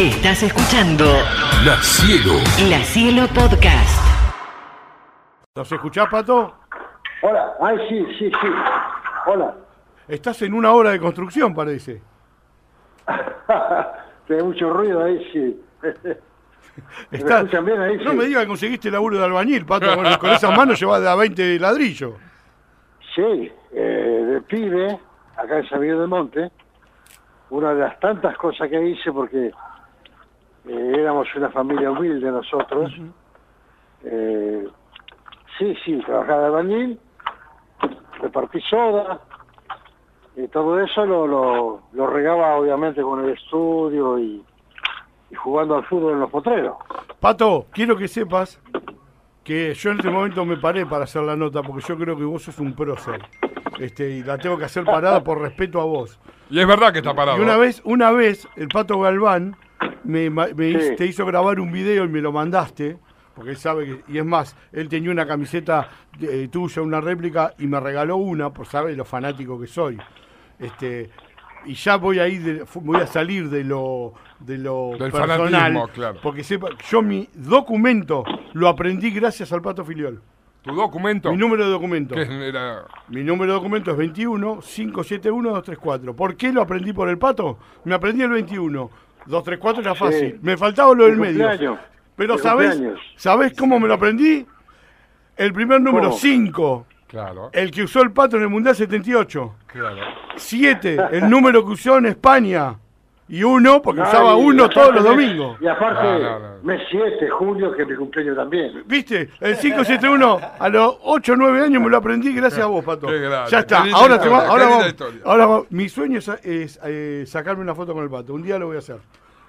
Estás escuchando La Cielo. La Cielo Podcast. ¿Nos escuchás, Pato? Hola, ay, sí, sí, sí. Hola. Estás en una obra de construcción, parece. Tiene mucho ruido ahí, sí. ¿Me Está- escuchan bien ahí? No Sí. me digas que conseguiste laburo de albañil, Pato. Con, con esas manos llevas de a 20 ladrillos. Sí, eh, de pibe, acá en San Miguel del Monte, una de las tantas cosas que hice porque eh, éramos una familia humilde nosotros. Eh, sí, sí, trabajaba de albañil, repartí soda, y todo eso lo, lo, lo regaba obviamente con el estudio y, y jugando al fútbol en los potreros. Pato, quiero que sepas que yo en este momento me paré para hacer la nota porque yo creo que vos sos un prócer. Este, y la tengo que hacer parada por respeto a vos. Y es verdad que está parado. Y una vez, una vez, el Pato Galván me, ma- me Sí. hizo- te hizo grabar un video y me lo mandaste, porque él sabe que, y es más, él tenía una camiseta eh, tuya, una réplica, y me regaló una, por saber lo fanático que soy. Este, y ya voy a ir, de- voy a salir de lo, de lo Del personal, claro. porque sepa, yo mi documento lo aprendí gracias al Pato Filiol. Tu documento. Mi número de documento. que era- Mi número de documento es 21 571 234. ¿Por qué lo aprendí por el pato? Me aprendí el 21. 234 era fácil. Me faltaba lo del De medio. cumpleaños. Pero De ¿sabés, cumpleaños. ¿sabés cómo me lo aprendí? El primer número ¿Cómo? 5, Claro, el que usó el pato en el Mundial 78. claro. 7, el número que usó en España. Y uno, porque usaba uno todos los domingos. Y aparte, No, no, no. mes 7, julio, que es mi cumpleaños también. ¿Viste? El 571, a los 8 o 9 años me lo aprendí gracias a vos, Pato. Qué grande, ya está. Ahora, te va- historia, ahora, vamos- historia. ahora va- mi sueño es, es, eh, sacarme una foto con el Pato. Un día lo voy a hacer.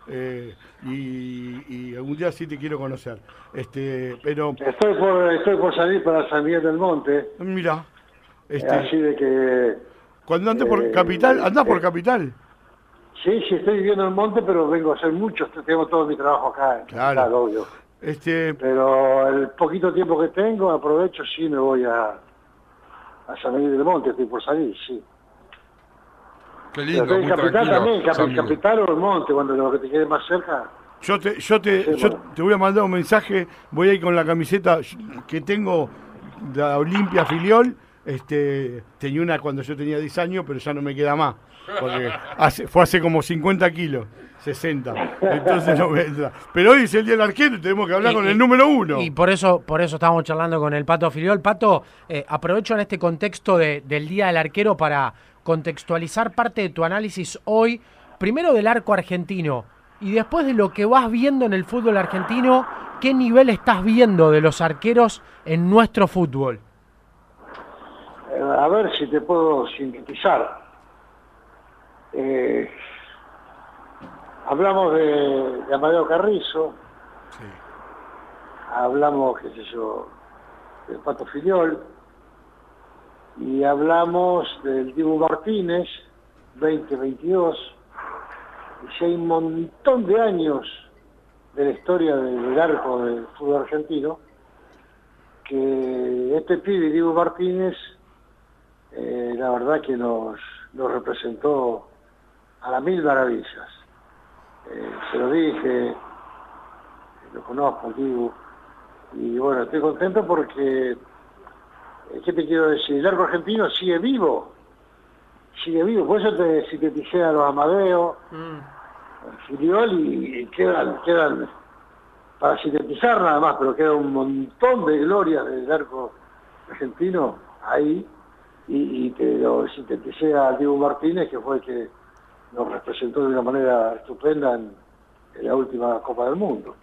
Eh, y, y algún día sí te quiero conocer. Este, pero, Estoy por, estoy por salir para San Miguel del Monte, mira, así este, de que... cuando andes por eh, Capital, andás por eh, Capital. Sí, sí, estoy viviendo en el monte, pero vengo a hacer mucho, tengo todo mi trabajo acá. en Claro. Capital, obvio. Este, Pero el poquito tiempo que tengo, aprovecho, sí, me voy a, a San Miguel del Monte, estoy por salir, sí. Qué lindo, muy Capital también. Capital o el monte, cuando lo que te quede más cerca. Yo te, yo te, Sí, yo bueno. te voy a mandar un mensaje, voy a ir con la camiseta que tengo, la Olimpia Filiol, este, tenía una cuando yo tenía 10 años, pero ya no me queda más, porque hace- fue hace como 50 kilos, 60, entonces no me entra. Pero hoy es el día del arquero y tenemos que hablar Y- con y- el número uno. Y por eso, por eso estamos charlando con el Pato Filiol. Pato, eh, aprovecho en este contexto de- del Día del Arquero para contextualizar parte de tu análisis hoy, primero del arco argentino y después de lo que vas viendo en el fútbol argentino, ¿qué nivel estás viendo de los arqueros en nuestro fútbol? A ver si te puedo sintetizar. Eh, hablamos de, de Amadeo Carrizo, hablamos, qué sé yo, del Pato Filiol, y hablamos del Dibu Martínez, 2022, y si hay un montón de años de la historia del arco del fútbol argentino, que este pibe, Diego Martínez, eh, la verdad que nos, representó a las mil maravillas. Eh, se lo dije, lo conozco, y bueno, estoy contento porque, eh, ¿qué te quiero decir? El arco argentino sigue vivo, sigue vivo, por eso te sinteticé a los Amadeo, Filiol y, y quedan, quedan para sintetizar nada más, pero queda un montón de glorias del arco argentino ahí, y, y te lo sinteticé a Diego Martínez, que fue el que nos representó de una manera estupenda en, en la última Copa del Mundo.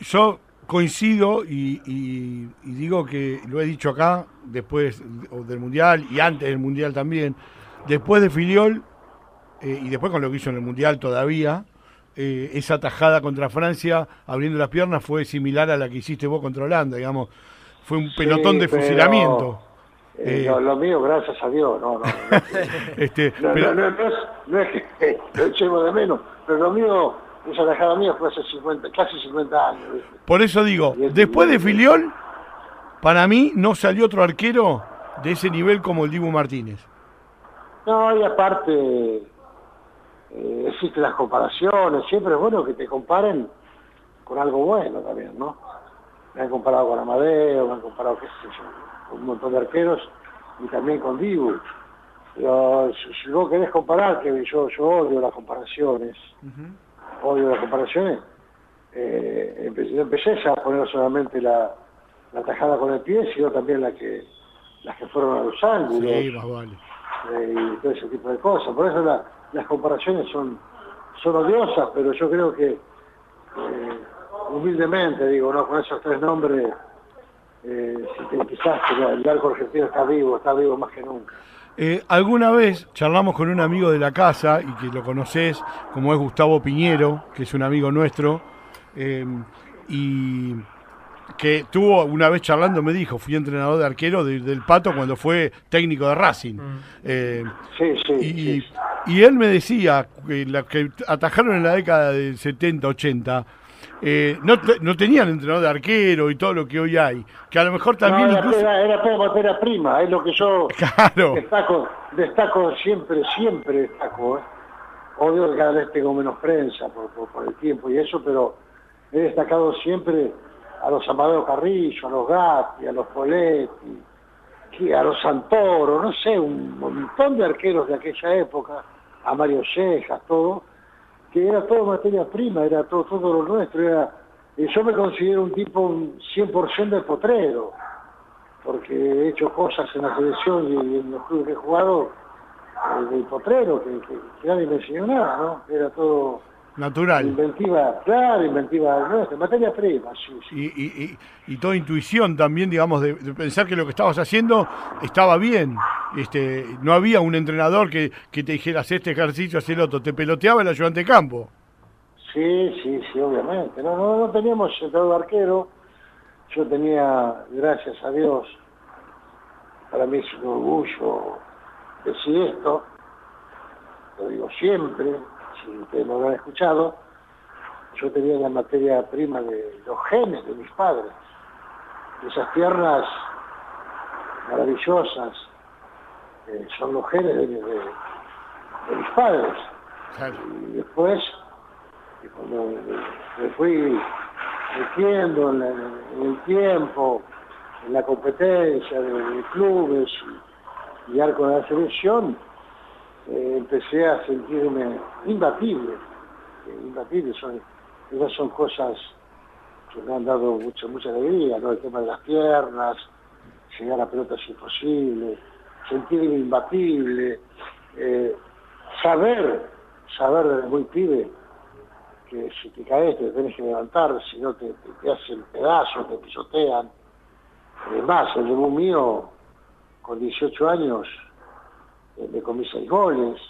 Yo coincido y, y- y digo que lo he dicho acá, después del Mundial y antes del Mundial también, después de Filiol eh, y después con lo que hizo en el Mundial todavía, eh, esa tajada contra Francia abriendo las piernas fue similar a la que hiciste vos contra Holanda, digamos. Fue un pelotón de fusilamiento. Eh, no, lo mío, gracias a Dios, no, no. no, Este, no, pero- no, no, no es, no es que lo echemos de menos, pero lo mío, esa tajada mía fue hace 50, casi 50 años. ¿viste? Por eso digo, después de Filiol, para mí no salió otro arquero de ese nivel como el Dibu Martínez. No, y aparte, eh, existen las comparaciones, siempre es bueno que te comparen con algo bueno también, ¿no? Me han comparado con Amadeo, me han comparado, qué sé yo, un montón de arqueros y también con Dibu. Pero si, vos querés comparar, que yo, yo odio las comparaciones, odio las comparaciones, eh, empecé, empecé a poner solamente la, la tajada con el pie, sino también la que, las que fueron a los ángulos Sí, más vale. eh, y todo ese tipo de cosas. Por eso la- las comparaciones son, son odiosas, pero yo creo que eh, humildemente, digo, no con esos tres nombres, eh, quizás que el arco argentino está vivo, está vivo más que nunca. Eh, alguna vez charlamos con un amigo de la casa y que lo conoces, como es Gustavo Piñero, que es un amigo nuestro, eh, y que tuvo una vez charlando, me dijo, fui entrenador de arquero de- del Pato cuando fue técnico de Racing. Eh, Sí, sí. y, sí. y él me decía que la que atajaron en la década del 70, 80, eh, no, no tenían entrenador de arquero y todo lo que hoy hay. Que a lo mejor también No, era, incluso... era, era todo materia prima, es lo que yo Claro. destaco, destaco siempre, siempre destaco. ¿eh? Obvio que cada vez tengo menos prensa por, por, por el tiempo y eso, pero he destacado siempre a los Amadeo Carrillo, a los Gatti, a los Poletti, a los Santoro, no sé, un montón de arqueros de aquella época, a Mario Cejas, todo, que era todo materia prima, era todo, todo lo nuestro, era, y yo me considero un tipo un 100% de potrero, porque he hecho cosas en la selección y en los clubes que he jugado eh, de potrero, que, que, que nadie me enseñó nada, ¿no? Era todo Natural. inventiva, claro, inventiva nuestra, materia prima, sí, sí. y, y, y, y toda intuición también, digamos, de, de pensar que lo que estabas haciendo estaba bien. Este, no había un entrenador que, que te dijera, haz este ejercicio, haz el otro. Te peloteaba el ayudante de campo. Sí, sí, sí, obviamente. No, no, no teníamos centrado arquero. Yo tenía, gracias a Dios, para mí es un orgullo decir esto, lo digo siempre, si ustedes lo habrán escuchado, yo tenía la materia prima de los genes de mis padres, esas piernas maravillosas, eh, son los genes de, de- de mis padres. Y después, y cuando me fui metiendo en, el tiempo, en la competencia de, de clubes y, y arco de la selección, eh, empecé a sentirme imbatible. eh, imbatible, son, esas son cosas que me han dado mucha, mucha alegría. El tema de las piernas, llegar a la pelota es imposible, sentirme imbatible, eh, saber, saber desde muy pibe que si te caes te tenés que levantar, si no te, te, te hacen pedazos, te pisotean. Además, el debut mío, con 18 años, eh, me comí seis goles,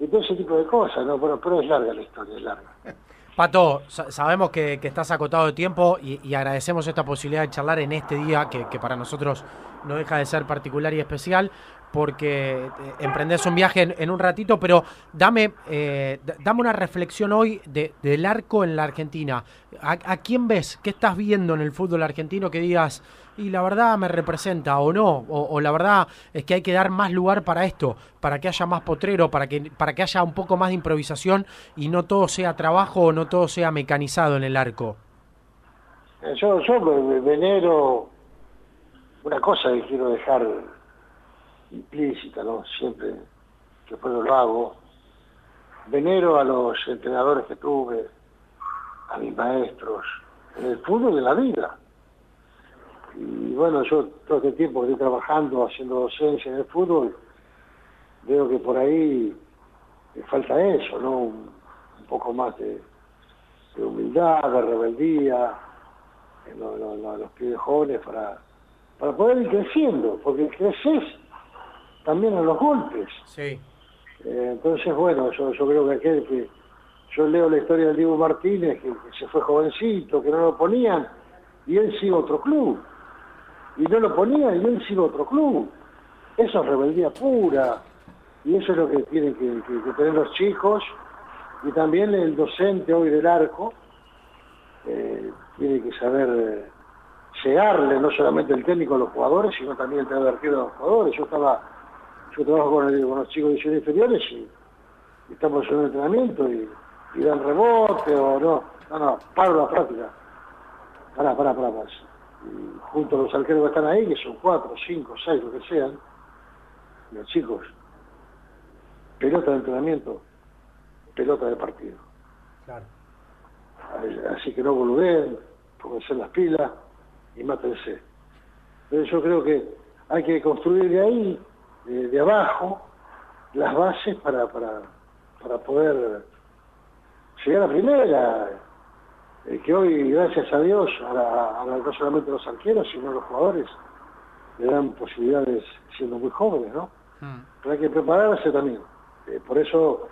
y todo ese tipo de cosas, ¿no? Bueno, pero es larga la historia, es larga. Pato, sa- sabemos que, que estás acotado de tiempo y, y agradecemos esta posibilidad de charlar en este día que, que para nosotros no deja de ser particular y especial porque eh, emprendés un viaje en, un ratito, pero dame, eh, dame una reflexión hoy de- del arco en la Argentina. ¿A, quién ves? ¿Qué estás viendo en el fútbol argentino que digas, y la verdad me representa o no? O, o la verdad es que hay que dar más lugar para esto, para que haya más potrero, para que, para que haya un poco más de improvisación y no todo sea trabajo o no todo sea mecanizado en el arco. Eh, Yo, yo venero una cosa que quiero dejar implícita, ¿no? Siempre que puedo lo hago. Venero a los entrenadores que tuve, a mis maestros, en el fútbol de la vida. Y bueno, yo todo este tiempo que estoy trabajando, haciendo docencia en el fútbol, veo que por ahí me falta eso, ¿no? Un, poco más de, humildad, de rebeldía, en lo- lo- lo- los pibes jóvenes para, para poder ir creciendo, porque creces también a los golpes. Sí. Eh, entonces, bueno, yo, yo creo que aquel que yo leo la historia del Diego Martínez, que, que se fue jovencito, que no lo ponían, y él sigue otro club. Y no lo ponían, y él sigue otro club. Eso es rebeldía pura. Y eso es lo que tienen que, que- que tener los chicos. Y también el docente hoy del arco eh, tiene que saber eh, llegarle no solamente el técnico a los jugadores, sino también el tener a los jugadores. Yo estaba yo trabajo con, el- con los chicos de divisiones inferiores y estamos en un entrenamiento y, y dan rebote o no. No, no, paro la práctica. Pará, pará, pará, pará. Y junto a los arqueros que están ahí, que son cuatro, cinco, seis, lo que sean, los chicos, pelota de entrenamiento, pelota de partido. Claro. Así que no boludeen, pónganse las pilas y mátense. Entonces yo creo que hay que construir de ahí, de, de abajo, las bases para, para, para poder llegar a primera. Eh, que hoy, gracias a Dios, a la- a la- no solamente los arqueros, sino los jugadores, le dan posibilidades siendo muy jóvenes, ¿no? Pero hay que prepararse también. Eh, por eso,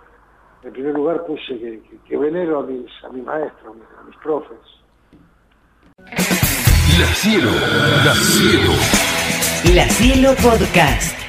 en primer lugar, puse que, que- que venero a mis, a mis maestros, a mis, a mis profes. La Cielo, La Cielo. La Cielo Podcast.